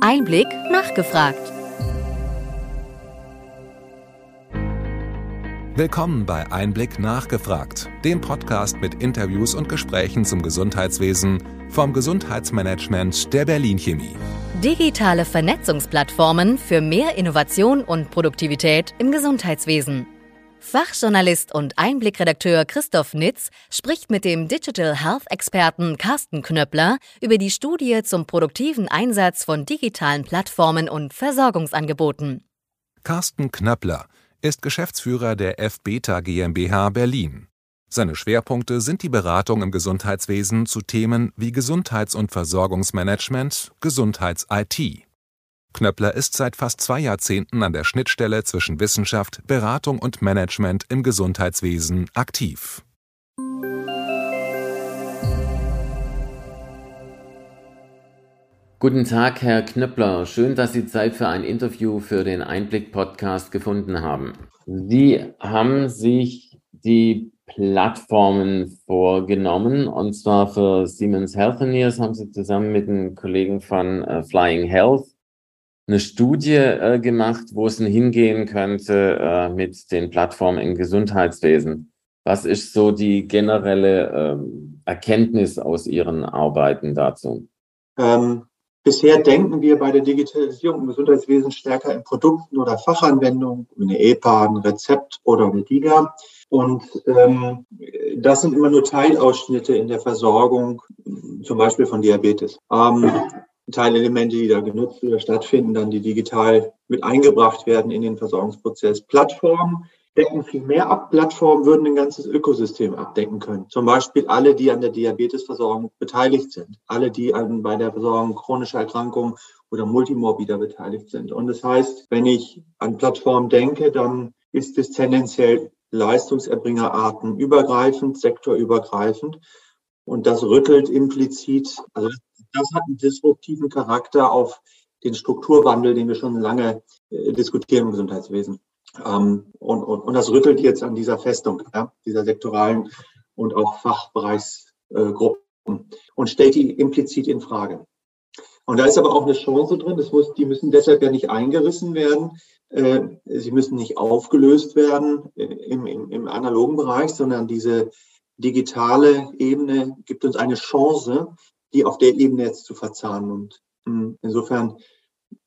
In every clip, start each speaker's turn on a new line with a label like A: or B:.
A: Einblick nachgefragt.
B: Willkommen bei Einblick nachgefragt, dem Podcast mit Interviews und Gesprächen zum Gesundheitswesen vom Gesundheitsmanagement der Berlin Chemie.
A: Digitale Vernetzungsplattformen für mehr Innovation und Produktivität im Gesundheitswesen. Fachjournalist und Einblickredakteur Christoph Nitz spricht mit dem Digital Health-Experten Carsten Knöppler über die Studie zum produktiven Einsatz von digitalen Plattformen und Versorgungsangeboten.
B: Carsten Knöppler ist Geschäftsführer der F-Beta GmbH Berlin. Seine Schwerpunkte sind die Beratung im Gesundheitswesen zu Themen wie Gesundheits- und Versorgungsmanagement, Gesundheits-IT. Knöppler ist seit fast zwei Jahrzehnten an der Schnittstelle zwischen Wissenschaft, Beratung und Management im Gesundheitswesen aktiv.
C: Guten Tag, Herr Knöppler. Schön, dass Sie Zeit für ein Interview für den Einblick-Podcast gefunden haben. Sie haben sich die Plattformen vorgenommen und zwar für Siemens Healthineers haben Sie zusammen mit den Kollegen von äh, Flying Health eine Studie äh, gemacht, wo es denn hingehen könnte äh, mit den Plattformen im Gesundheitswesen. Was ist so die generelle ähm, Erkenntnis aus Ihren Arbeiten dazu?
D: Ähm, bisher denken wir bei der Digitalisierung im Gesundheitswesen stärker in Produkten oder Fachanwendungen, eine EPA, ein Rezept oder eine DIGA. Und ähm, das sind immer nur Teilausschnitte in der Versorgung, zum Beispiel von Diabetes. Ähm, Teilelemente, die da genutzt oder stattfinden, dann die digital mit eingebracht werden in den Versorgungsprozess. Plattformen decken viel mehr ab. Plattformen würden ein ganzes Ökosystem abdecken können. Zum Beispiel alle, die an der Diabetesversorgung beteiligt sind. Alle, die an, bei der Versorgung chronischer Erkrankungen oder Multimorbider beteiligt sind. Und das heißt, wenn ich an Plattformen denke, dann ist es tendenziell Leistungserbringerarten übergreifend, sektorübergreifend. Und das rüttelt implizit, also das hat einen disruptiven Charakter auf den Strukturwandel, den wir schon lange äh, diskutieren im Gesundheitswesen. Ähm, und, und, und das rüttelt jetzt an dieser Festung, ja, dieser sektoralen und auch Fachbereichsgruppen äh, und stellt die implizit in Frage. Und da ist aber auch eine Chance drin. Das muss, die müssen deshalb ja nicht eingerissen werden. Äh, sie müssen nicht aufgelöst werden äh, im, im, im analogen Bereich, sondern diese digitale Ebene gibt uns eine Chance, die auf der Ebene jetzt zu verzahnen. Und hm, insofern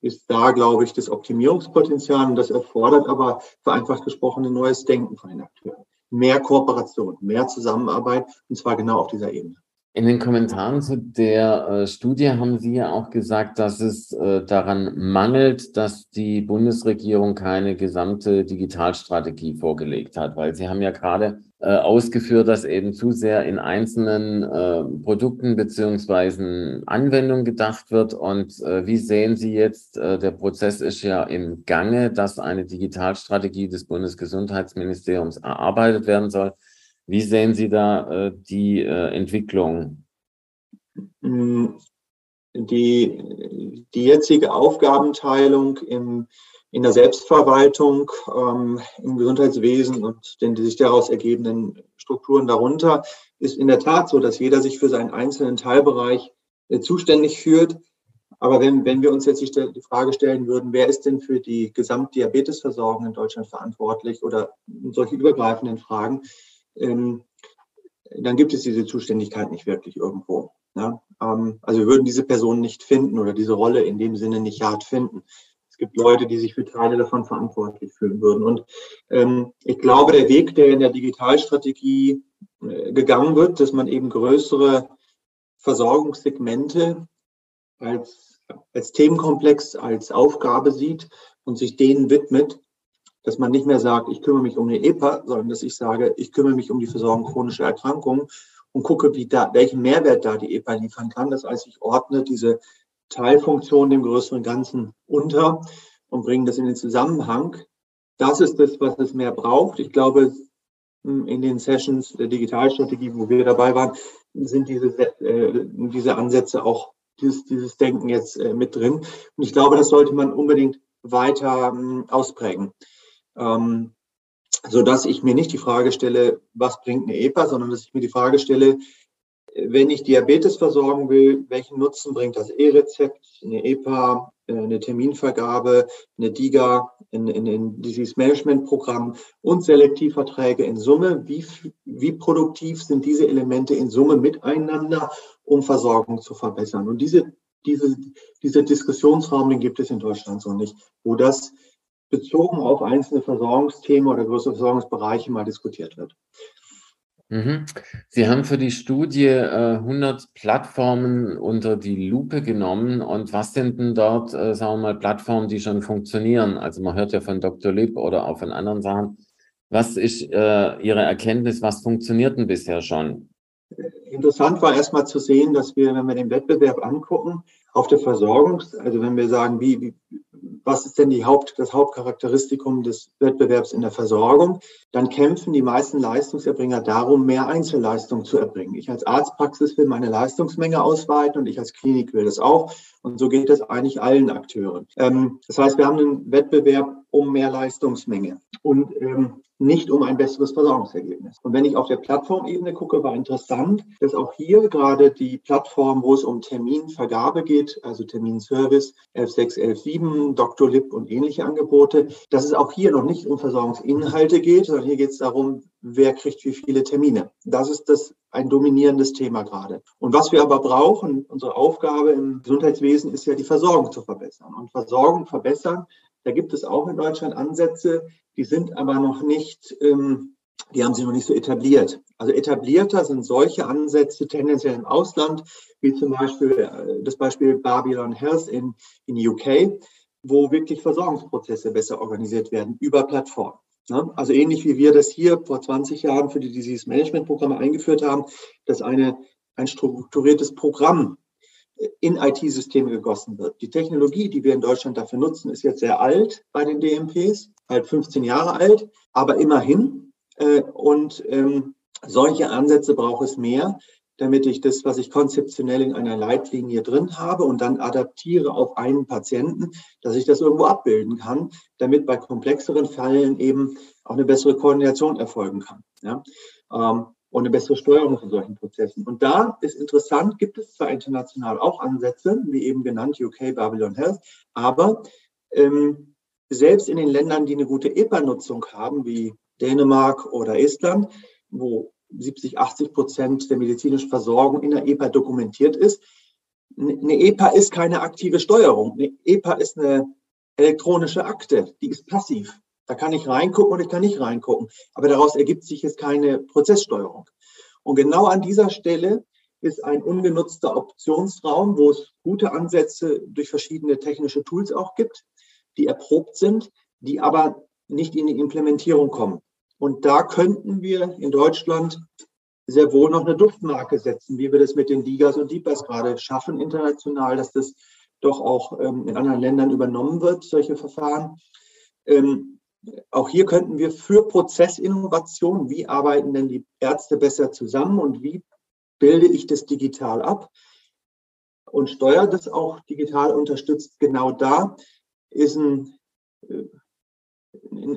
D: ist da, glaube ich, das Optimierungspotenzial und das erfordert aber vereinfacht gesprochen ein neues Denken von den Akteuren. Mehr Kooperation, mehr Zusammenarbeit und zwar genau auf dieser Ebene.
C: In den Kommentaren zu der äh, Studie haben Sie ja auch gesagt, dass es äh, daran mangelt, dass die Bundesregierung keine gesamte Digitalstrategie vorgelegt hat, weil Sie haben ja gerade äh, ausgeführt, dass eben zu sehr in einzelnen äh, Produkten beziehungsweise Anwendungen gedacht wird. Und äh, wie sehen Sie jetzt, äh, der Prozess ist ja im Gange, dass eine Digitalstrategie des Bundesgesundheitsministeriums erarbeitet werden soll. Wie sehen Sie da äh, die äh, Entwicklung?
D: Mm, die, die jetzige Aufgabenteilung im, in der Selbstverwaltung, ähm, im Gesundheitswesen und den sich daraus ergebenden Strukturen darunter ist in der Tat so, dass jeder sich für seinen einzelnen Teilbereich äh, zuständig fühlt. Aber wenn, wenn wir uns jetzt die Frage stellen würden, wer ist denn für die Gesamtdiabetesversorgung in Deutschland verantwortlich oder solche übergreifenden Fragen, ähm, dann gibt es diese Zuständigkeit nicht wirklich irgendwo. Ja? Ähm, also wir würden diese Person nicht finden oder diese Rolle in dem Sinne nicht hart finden. Es gibt Leute, die sich für Teile davon verantwortlich fühlen würden. Und ähm, ich glaube, der Weg, der in der Digitalstrategie äh, gegangen wird, dass man eben größere Versorgungssegmente als, als Themenkomplex, als Aufgabe sieht und sich denen widmet, dass man nicht mehr sagt, ich kümmere mich um eine EPA, sondern dass ich sage, ich kümmere mich um die Versorgung chronischer Erkrankungen und gucke, wie da, welchen Mehrwert da die EPA liefern kann. Das heißt, ich ordne diese Teilfunktion dem größeren Ganzen unter und bringe das in den Zusammenhang. Das ist das, was es mehr braucht. Ich glaube, in den Sessions der Digitalstrategie, wo wir dabei waren, sind diese, äh, diese Ansätze auch, dieses, dieses Denken jetzt äh, mit drin. Und ich glaube, das sollte man unbedingt weiter äh, ausprägen ähm, so dass ich mir nicht die Frage stelle, was bringt eine EPA, sondern dass ich mir die Frage stelle, wenn ich Diabetes versorgen will, welchen Nutzen bringt das E-Rezept, eine EPA, äh, eine Terminvergabe, eine DIGA, ein, ein, ein Disease Management Programm und Selektivverträge in Summe? Wie, wie produktiv sind diese Elemente in Summe miteinander, um Versorgung zu verbessern? Und diese, diese, diese Diskussionsraum, den gibt es in Deutschland so nicht, wo das bezogen auf einzelne Versorgungsthemen oder größere Versorgungsbereiche mal diskutiert wird.
C: Mhm. Sie haben für die Studie äh, 100 Plattformen unter die Lupe genommen. Und was sind denn dort, äh, sagen wir mal, Plattformen, die schon funktionieren? Also man hört ja von Dr. Lipp oder auch von anderen Sachen. Was ist äh, Ihre Erkenntnis? Was funktioniert denn bisher schon?
D: Interessant war erstmal zu sehen, dass wir, wenn wir den Wettbewerb angucken, auf der Versorgung, also wenn wir sagen, wie, wie was ist denn die Haupt, das Hauptcharakteristikum des Wettbewerbs in der Versorgung, dann kämpfen die meisten Leistungserbringer darum, mehr Einzelleistung zu erbringen. Ich als Arztpraxis will meine Leistungsmenge ausweiten und ich als Klinik will das auch. Und so geht es eigentlich allen Akteuren. Ähm, das heißt, wir haben einen Wettbewerb um mehr Leistungsmenge. Und ähm, nicht um ein besseres Versorgungsergebnis. Und wenn ich auf der Plattformebene gucke, war interessant, dass auch hier gerade die Plattform, wo es um Terminvergabe geht, also Terminservice 116, 117, Dr. Lip und ähnliche Angebote, dass es auch hier noch nicht um Versorgungsinhalte geht, sondern hier geht es darum, wer kriegt wie viele Termine. Das ist das ein dominierendes Thema gerade. Und was wir aber brauchen, unsere Aufgabe im Gesundheitswesen ist ja die Versorgung zu verbessern. Und Versorgung verbessern da gibt es auch in Deutschland Ansätze, die sind aber noch nicht, ähm, die haben sich noch nicht so etabliert. Also etablierter sind solche Ansätze tendenziell im Ausland, wie zum Beispiel äh, das Beispiel Babylon Health in, in UK, wo wirklich Versorgungsprozesse besser organisiert werden über Plattformen. Ne? Also ähnlich wie wir das hier vor 20 Jahren für die Disease Management Programme eingeführt haben, dass eine, ein strukturiertes Programm in IT-Systeme gegossen wird. Die Technologie, die wir in Deutschland dafür nutzen, ist jetzt sehr alt bei den DMPs, halt 15 Jahre alt, aber immerhin. Äh, und ähm, solche Ansätze braucht es mehr, damit ich das, was ich konzeptionell in einer Leitlinie drin habe und dann adaptiere auf einen Patienten, dass ich das irgendwo abbilden kann, damit bei komplexeren Fällen eben auch eine bessere Koordination erfolgen kann. Ja? Ähm, und eine bessere Steuerung von solchen Prozessen. Und da ist interessant, gibt es zwar international auch Ansätze, wie eben genannt UK, Babylon Health, aber ähm, selbst in den Ländern, die eine gute EPA-Nutzung haben, wie Dänemark oder Estland, wo 70, 80 Prozent der medizinischen Versorgung in der EPA dokumentiert ist, eine EPA ist keine aktive Steuerung. Eine EPA ist eine elektronische Akte, die ist passiv. Da kann ich reingucken und ich kann nicht reingucken. Aber daraus ergibt sich jetzt keine Prozesssteuerung. Und genau an dieser Stelle ist ein ungenutzter Optionsraum, wo es gute Ansätze durch verschiedene technische Tools auch gibt, die erprobt sind, die aber nicht in die Implementierung kommen. Und da könnten wir in Deutschland sehr wohl noch eine Duftmarke setzen, wie wir das mit den Ligas und DIPAs gerade schaffen international, dass das doch auch ähm, in anderen Ländern übernommen wird, solche Verfahren. Ähm, auch hier könnten wir für Prozessinnovation, wie arbeiten denn die Ärzte besser zusammen und wie bilde ich das digital ab und steuere das auch digital unterstützt, genau da ist ein, äh, ein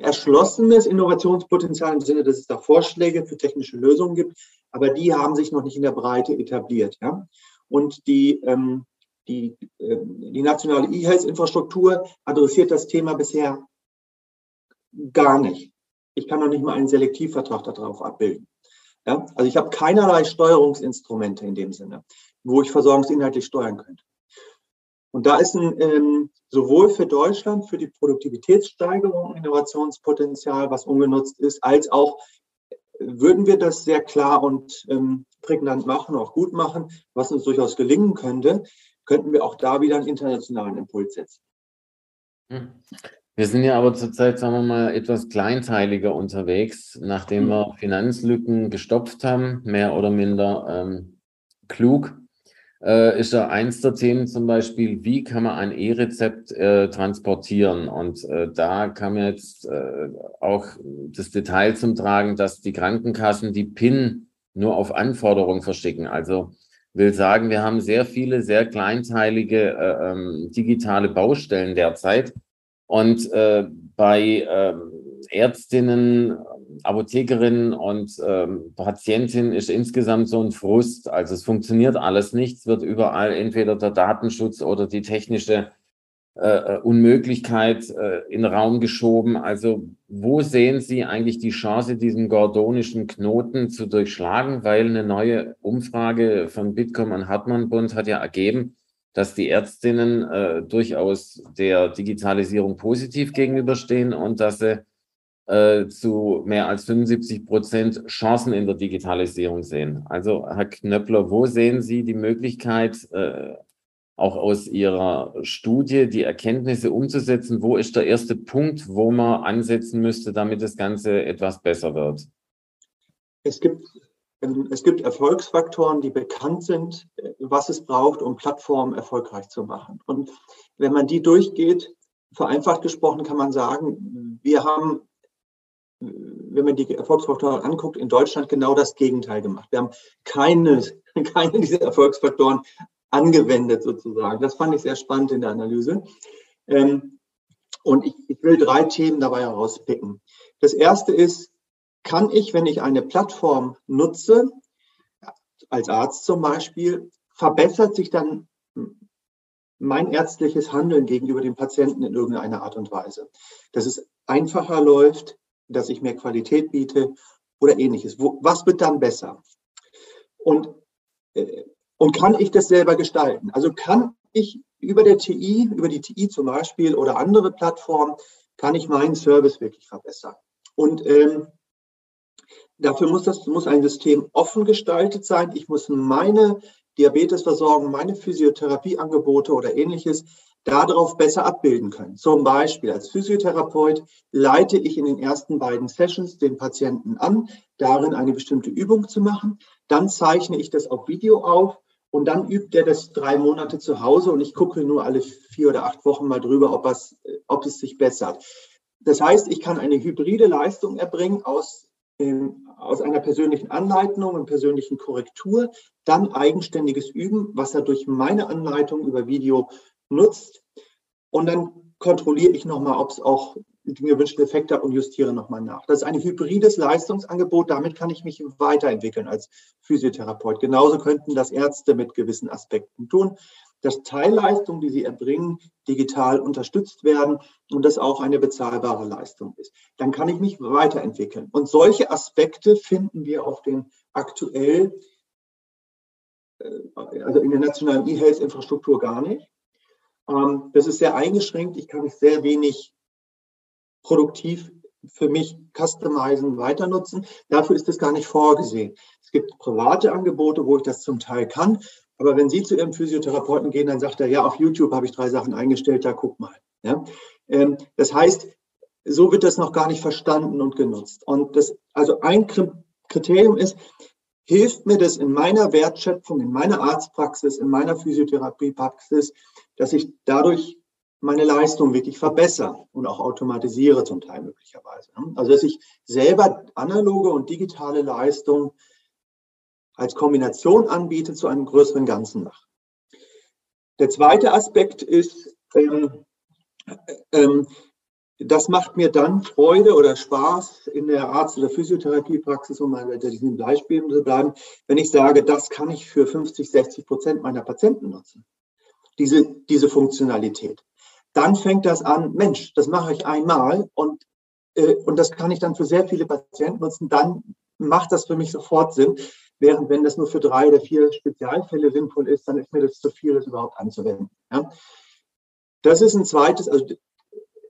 D: erschlossenes Innovationspotenzial im Sinne, dass es da Vorschläge für technische Lösungen gibt, aber die haben sich noch nicht in der Breite etabliert. Ja? Und die, ähm, die, äh, die nationale E-Health-Infrastruktur adressiert das Thema bisher gar nicht. Ich kann noch nicht mal einen Selektivvertrag darauf abbilden. Ja? Also ich habe keinerlei Steuerungsinstrumente in dem Sinne, wo ich versorgungsinhaltlich steuern könnte. Und da ist ein, ähm, sowohl für Deutschland, für die Produktivitätssteigerung, Innovationspotenzial, was ungenutzt ist, als auch würden wir das sehr klar und ähm, prägnant machen, auch gut machen, was uns durchaus gelingen könnte, könnten wir auch da wieder einen internationalen Impuls setzen.
C: Hm. Wir sind ja aber zurzeit, sagen wir mal, etwas kleinteiliger unterwegs, nachdem wir mhm. Finanzlücken gestopft haben, mehr oder minder ähm, klug. Äh, ist ja eins der Themen zum Beispiel, wie kann man ein E-Rezept äh, transportieren? Und äh, da kam jetzt äh, auch das Detail zum Tragen, dass die Krankenkassen die PIN nur auf Anforderung verschicken. Also will sagen, wir haben sehr viele, sehr kleinteilige äh, ähm, digitale Baustellen derzeit und äh, bei äh, Ärztinnen Apothekerin und ähm, Patientin ist insgesamt so ein Frust. Also es funktioniert alles nicht. Es wird überall entweder der Datenschutz oder die technische äh, Unmöglichkeit äh, in den Raum geschoben. Also wo sehen Sie eigentlich die Chance, diesen gordonischen Knoten zu durchschlagen? Weil eine neue Umfrage von Bitkom und Hartmann Bund hat ja ergeben, dass die Ärztinnen äh, durchaus der Digitalisierung positiv gegenüberstehen und dass sie äh, zu mehr als 75 Prozent Chancen in der Digitalisierung sehen. Also Herr Knöppler, wo sehen Sie die Möglichkeit, äh, auch aus Ihrer Studie die Erkenntnisse umzusetzen? Wo ist der erste Punkt, wo man ansetzen müsste, damit das Ganze etwas besser wird?
D: Es gibt, es gibt Erfolgsfaktoren, die bekannt sind, was es braucht, um Plattformen erfolgreich zu machen. Und wenn man die durchgeht, vereinfacht gesprochen kann man sagen, wir haben, wenn man die Erfolgsfaktoren anguckt, in Deutschland genau das Gegenteil gemacht. Wir haben keine, keine dieser Erfolgsfaktoren angewendet sozusagen. Das fand ich sehr spannend in der Analyse. Ähm, und ich, ich will drei Themen dabei herauspicken. Das erste ist, kann ich, wenn ich eine Plattform nutze, als Arzt zum Beispiel, verbessert sich dann mein ärztliches Handeln gegenüber dem Patienten in irgendeiner Art und Weise. Dass es einfacher läuft, dass ich mehr Qualität biete oder ähnliches. Wo, was wird dann besser? Und äh, und kann ich das selber gestalten? Also kann ich über der TI, über die TI zum Beispiel oder andere Plattformen, kann ich meinen Service wirklich verbessern? Und ähm, dafür muss das muss ein System offen gestaltet sein. Ich muss meine Diabetesversorgung, meine Physiotherapieangebote oder ähnliches darauf besser abbilden können. Zum Beispiel als Physiotherapeut leite ich in den ersten beiden Sessions den Patienten an, darin eine bestimmte Übung zu machen. Dann zeichne ich das auf Video auf und dann übt er das drei Monate zu Hause und ich gucke nur alle vier oder acht Wochen mal drüber, ob es, ob es sich bessert. Das heißt, ich kann eine hybride Leistung erbringen aus, ähm, aus einer persönlichen Anleitung und persönlichen Korrektur, dann eigenständiges Üben, was er durch meine Anleitung über Video nutzt. Und dann kontrolliere ich nochmal, ob es auch den gewünschten Effekt hat und justiere nochmal nach. Das ist ein hybrides Leistungsangebot. Damit kann ich mich weiterentwickeln als Physiotherapeut. Genauso könnten das Ärzte mit gewissen Aspekten tun, dass Teilleistungen, die sie erbringen, digital unterstützt werden und das auch eine bezahlbare Leistung ist. Dann kann ich mich weiterentwickeln. Und solche Aspekte finden wir auf den aktuell, äh, also in der nationalen E-Health-Infrastruktur gar nicht. Ähm, das ist sehr eingeschränkt. Ich kann sehr wenig produktiv für mich customizen, weiter nutzen. Dafür ist es gar nicht vorgesehen. Es gibt private Angebote, wo ich das zum Teil kann. Aber wenn Sie zu Ihrem Physiotherapeuten gehen, dann sagt er, ja, auf YouTube habe ich drei Sachen eingestellt, da guck mal. Ja? Ähm, das heißt, so wird das noch gar nicht verstanden und genutzt. Und das, also ein Kriterium ist, hilft mir das in meiner Wertschöpfung, in meiner Arztpraxis, in meiner Physiotherapiepraxis, dass ich dadurch meine Leistung wirklich verbessere und auch automatisiere zum Teil möglicherweise. Also dass ich selber analoge und digitale Leistung als Kombination anbiete zu einem größeren Ganzen mache. Der zweite Aspekt ist, ähm, ähm, das macht mir dann Freude oder Spaß in der Arzt- oder Physiotherapiepraxis, um mal bei diesen Beispielen zu bleiben, wenn ich sage, das kann ich für 50, 60 Prozent meiner Patienten nutzen. Diese, diese Funktionalität dann fängt das an, Mensch, das mache ich einmal und, äh, und das kann ich dann für sehr viele Patienten nutzen, dann macht das für mich sofort Sinn. Während wenn das nur für drei oder vier Spezialfälle sinnvoll ist, dann ist mir das zu viel, das überhaupt anzuwenden. Ja? Das ist ein zweites, also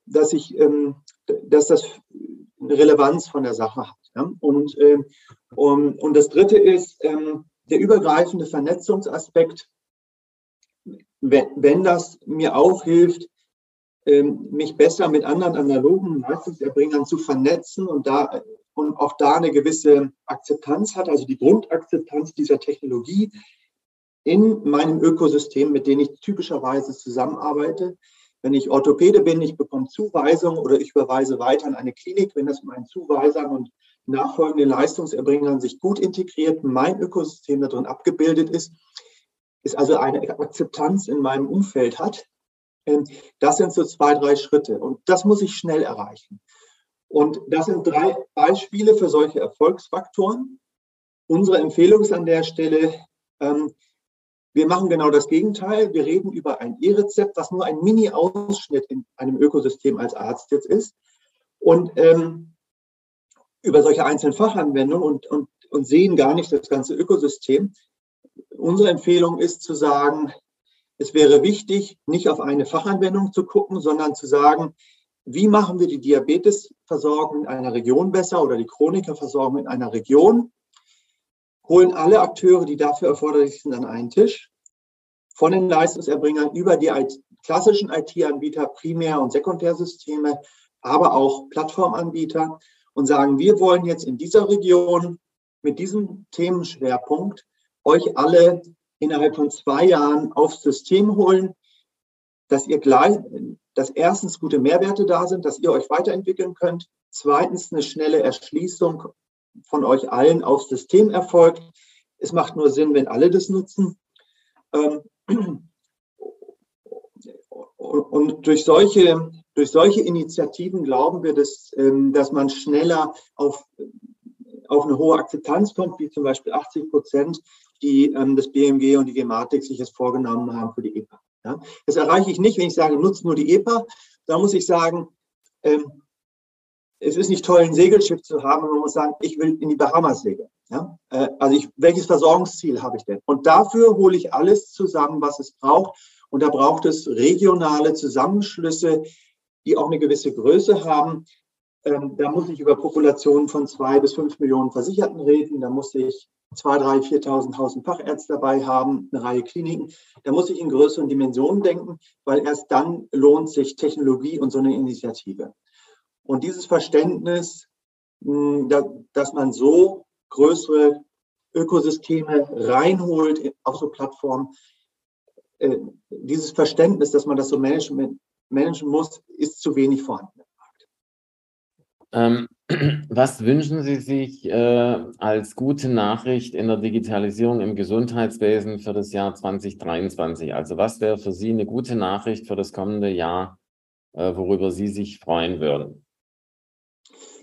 D: dass ich, ähm, dass das eine Relevanz von der Sache hat. Ja? Und, äh, und, und das dritte ist ähm, der übergreifende Vernetzungsaspekt. Wenn, wenn das mir auch hilft, ähm, mich besser mit anderen analogen Leistungserbringern zu vernetzen und da und auch da eine gewisse Akzeptanz hat, also die Grundakzeptanz dieser Technologie in meinem Ökosystem, mit dem ich typischerweise zusammenarbeite. Wenn ich Orthopäde bin, ich bekomme Zuweisungen oder ich überweise weiter an eine Klinik, wenn das mit meinen Zuweisern und nachfolgenden Leistungserbringern sich gut integriert, mein Ökosystem darin abgebildet ist, ist also eine Akzeptanz in meinem Umfeld hat, ähm, das sind so zwei, drei Schritte und das muss ich schnell erreichen. Und das sind drei Beispiele für solche Erfolgsfaktoren. Unsere Empfehlung ist an der Stelle, ähm, wir machen genau das Gegenteil. Wir reden über ein E-Rezept, was nur ein Mini-Ausschnitt in einem Ökosystem als Arzt jetzt ist. Und ähm, über solche einzelnen Fachanwendungen und, und, und sehen gar nicht das ganze Ökosystem. Unsere Empfehlung ist zu sagen, es wäre wichtig, nicht auf eine Fachanwendung zu gucken, sondern zu sagen, wie machen wir die Diabetesversorgung in einer Region besser oder die Chronikerversorgung in einer Region holen alle Akteure, die dafür erforderlich sind, an einen Tisch. Von den Leistungserbringern über die klassischen IT-Anbieter, Primär- und Sekundärsysteme, aber auch Plattformanbieter und sagen, wir wollen jetzt in dieser Region mit diesem Themenschwerpunkt euch alle innerhalb von zwei Jahren aufs System holen, dass ihr gleich, dass erstens gute Mehrwerte da sind, dass ihr euch weiterentwickeln könnt, zweitens eine schnelle Erschließung von euch allen aufs System erfolgt. Es macht nur Sinn, wenn alle das nutzen. Ähm, und durch solche, durch solche Initiativen glauben wir, dass, ähm, dass man schneller auf, auf eine hohe Akzeptanz kommt, wie zum Beispiel 80 Prozent, die ähm, das BMG und die Gematik sich jetzt vorgenommen haben für die EPA. Das erreiche ich nicht, wenn ich sage, nutzt nur die EPA. Da muss ich sagen, es ist nicht toll, ein Segelschiff zu haben, man muss sagen, ich will in die Bahamas segeln. Ja? Äh, also ich, welches Versorgungsziel habe ich denn? Und dafür hole ich alles zusammen, was es braucht. Und da braucht es regionale Zusammenschlüsse, die auch eine gewisse Größe haben. Ähm, da muss ich über Populationen von zwei bis fünf Millionen Versicherten reden. Da muss ich zwei, drei, 4.000 Hausen Fachärzte dabei haben, eine Reihe Kliniken. Da muss ich in größeren Dimensionen denken, weil erst dann lohnt sich Technologie und so eine Initiative. Und dieses Verständnis, hm, dass man so größere Ökosysteme reinholt auf so Plattformen, äh, dieses Verständnis, dass man das so managen, managen muss, ist zu wenig vorhanden.
C: Ähm, was wünschen Sie sich äh, als gute Nachricht in der Digitalisierung im Gesundheitswesen für das Jahr 2023? Also was wäre für Sie eine gute Nachricht für das kommende Jahr, äh, worüber Sie sich freuen würden?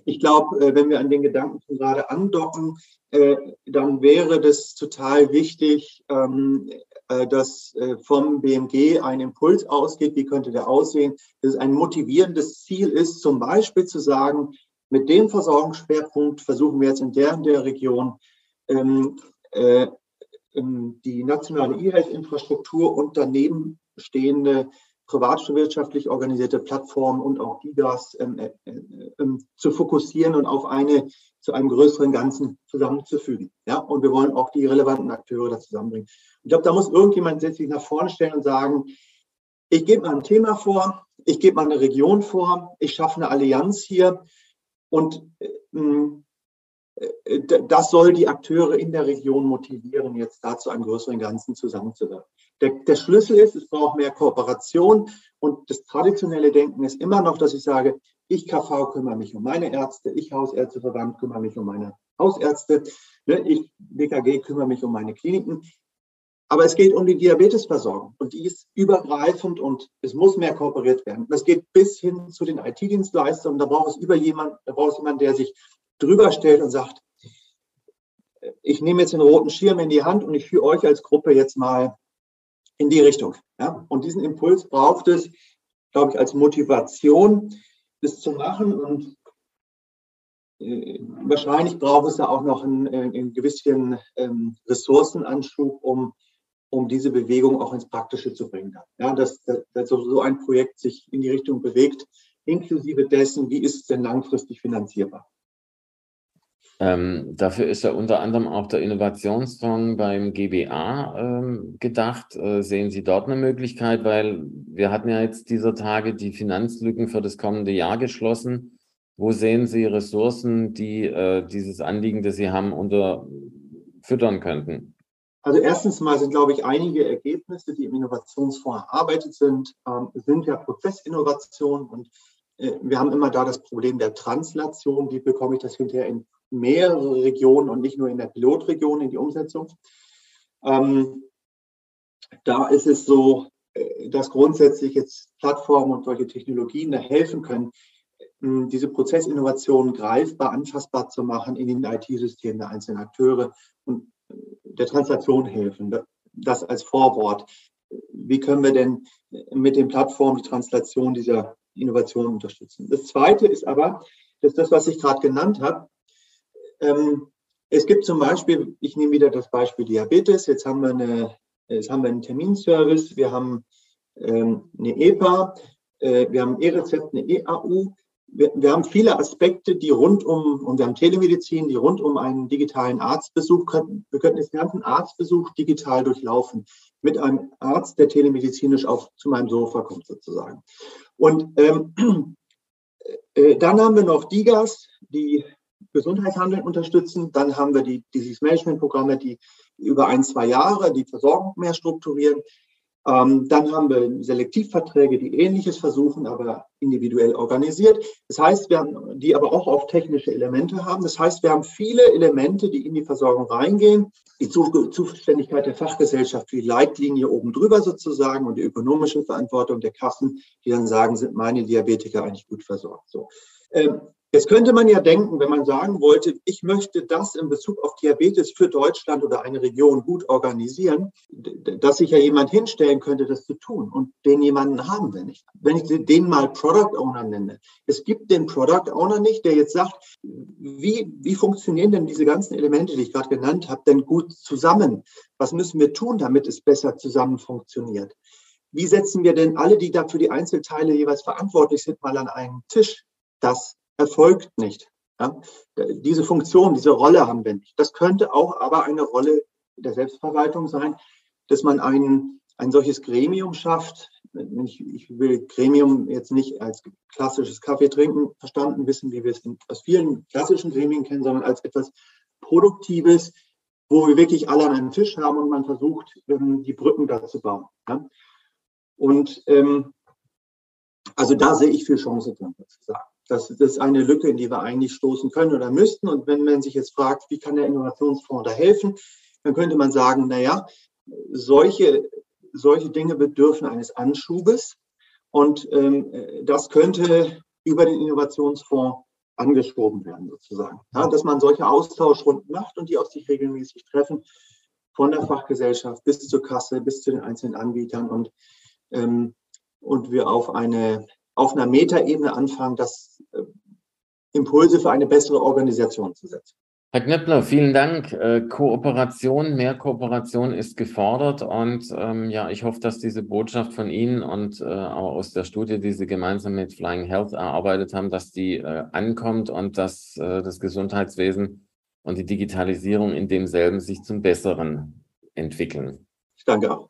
D: Ich glaube, äh, wenn wir an den Gedanken gerade andocken, äh, dann wäre das total wichtig, ähm, äh, dass vom BMG ein Impuls ausgeht. Wie könnte der aussehen? Dass es ein motivierendes Ziel ist, zum Beispiel zu sagen, mit dem Versorgungsschwerpunkt versuchen wir jetzt in der und der Region ähm, ähm, die nationale E-Health-Infrastruktur und daneben stehende privatwirtschaftlich organisierte Plattformen und auch Gigas ähm, äh, äh, ähm, zu fokussieren und auf eine zu einem größeren Ganzen zusammenzufügen. Ja, und wir wollen auch die relevanten Akteure da zusammenbringen. Ich glaube, da muss irgendjemand sich nach vorne stellen und sagen, ich gebe mal ein Thema vor, ich gebe mal eine Region vor, ich schaffe eine Allianz hier und äh, äh, das soll die Akteure in der Region motivieren, jetzt da zu einem größeren Ganzen zusammenzuwirken. Der, der Schlüssel ist, es braucht mehr Kooperation und das traditionelle Denken ist immer noch, dass ich sage, ich KV kümmere mich um meine Ärzte, ich Hausärzteverband kümmere mich um meine Hausärzte, ne, ich DKG kümmere mich um meine Kliniken. Aber es geht um die Diabetesversorgung und die ist übergreifend und es muss mehr kooperiert werden. Das geht bis hin zu den IT-Dienstleistern. Da braucht es über jemand, da braucht es jemanden, der sich drüber stellt und sagt, ich nehme jetzt den roten Schirm in die Hand und ich führe euch als Gruppe jetzt mal in die Richtung. Ja? Und diesen Impuls braucht es, glaube ich, als Motivation, das zu machen. Und äh, wahrscheinlich braucht es da auch noch einen, äh, einen gewissen ähm, Ressourcenanschub, um, um diese Bewegung auch ins Praktische zu bringen. Ja, dass, dass so ein Projekt sich in die Richtung bewegt, inklusive dessen, wie ist es denn langfristig finanzierbar.
C: Ähm, dafür ist ja unter anderem auch der Innovationsfonds beim GBA ähm, gedacht. Äh, sehen Sie dort eine Möglichkeit? Weil wir hatten ja jetzt dieser Tage die Finanzlücken für das kommende Jahr geschlossen. Wo sehen Sie Ressourcen, die äh, dieses Anliegen, das Sie haben, unterfüttern könnten?
D: Also erstens mal sind, glaube ich, einige Ergebnisse, die im Innovationsfonds erarbeitet sind, ähm, sind ja Prozessinnovation und äh, wir haben immer da das Problem der Translation. Wie bekomme ich das hinterher in mehrere Regionen und nicht nur in der Pilotregion in die Umsetzung. Ähm, da ist es so, äh, dass grundsätzlich jetzt Plattformen und solche Technologien da helfen können. diese Prozessinnovation greifbar, anfassbar zu machen in den IT-Systemen der einzelnen Akteure und der Translation helfen. Das als Vorwort. Wie können wir denn mit den Plattformen die Translation dieser Innovation unterstützen? Das Zweite ist aber, dass das, was ich gerade genannt habe, ähm, es gibt zum Beispiel, ich nehme wieder das Beispiel Diabetes, jetzt haben wir, eine, jetzt haben wir einen Terminservice, wir haben ähm, eine EPA, äh, wir haben E-Rezept, eine EAU, wir, wir, haben viele Aspekte, die rund um, und wir haben Telemedizin, die rund um einen digitalen Arztbesuch, können, wir könnten den ganzen Arztbesuch digital durchlaufen, mit einem Arzt, der telemedizinisch auch zu meinem Sofa kommt sozusagen. Und ähm, äh, dann haben wir noch DIGAS, die Gesundheitshandeln unterstützen. Dann haben wir die Disease Management Programme, die über ein, zwei Jahre die Versorgung mehr strukturieren. Ähm, dann haben wir Selektivverträge, die Ähnliches versuchen, aber individuell organisiert. Das heißt, wir haben, die aber auch auf technische Elemente haben. Das heißt, wir haben viele Elemente, die in die Versorgung reingehen. Die Zuständigkeit der Fachgesellschaft, die Leitlinie oben drüber sozusagen und die ökonomische Verantwortung der Kassen, die dann sagen, sind meine Diabetiker eigentlich gut versorgt. So. Ähm, Jetzt könnte man ja denken, wenn man sagen wollte, ich möchte das in Bezug auf Diabetes für Deutschland oder eine Region gut organisieren, dass sich ja jemand hinstellen könnte, das zu tun. Und den jemanden haben wir nicht. Wenn ich den mal Product Owner nenne, es gibt den Product Owner nicht, der jetzt sagt, wie, wie funktionieren denn diese ganzen Elemente, die ich gerade genannt habe, denn gut zusammen? Was müssen wir tun, damit es besser zusammen funktioniert? Wie setzen wir denn alle, die da für die Einzelteile jeweils verantwortlich sind, mal an einen Tisch? Das erfolgt nicht. Ja? Diese Funktion, diese Rolle haben wir nicht. Das könnte auch aber eine Rolle der Selbstverwaltung sein, dass man ein, ein solches Gremium schafft. Ich, ich will Gremium jetzt nicht als klassisches Kaffee trinken verstanden wissen, wie wir es aus vielen klassischen Gremien kennen, sondern als etwas Produktives, wo wir wirklich alle an einem Tisch haben und man versucht, ähm, die Brücken da zu bauen. Ja? Und ähm, also da sehe ich viel Chance drin, sozusagen. Das, ist eine Lücke, in die wir eigentlich stoßen können oder müssten. Und wenn man sich jetzt fragt, wie kann der Innovationsfonds da helfen, dann könnte man sagen, naja, solche, solche Dinge bedürfen eines Anschubes. Und ähm, das könnte über den Innovationsfonds angeschoben werden, sozusagen. Ja, dass man solche Austauschrunden macht und die auch sich regelmäßig treffen, von der Fachgesellschaft bis zur Kasse, bis zu den einzelnen Anbietern und, ähm, und wir auf eine auf einer Metaebene anfangen, das äh, Impulse für eine bessere Organisation zu setzen.
C: Herr Knöppler, vielen Dank. Äh, Kooperation, mehr Kooperation ist gefordert und ähm, ja, ich hoffe, dass diese Botschaft von Ihnen und äh, auch aus der Studie, die Sie gemeinsam mit Flying Health erarbeitet haben, dass die äh, ankommt und dass äh, das Gesundheitswesen und die Digitalisierung in demselben sich zum Besseren entwickeln.
D: Ich danke auch.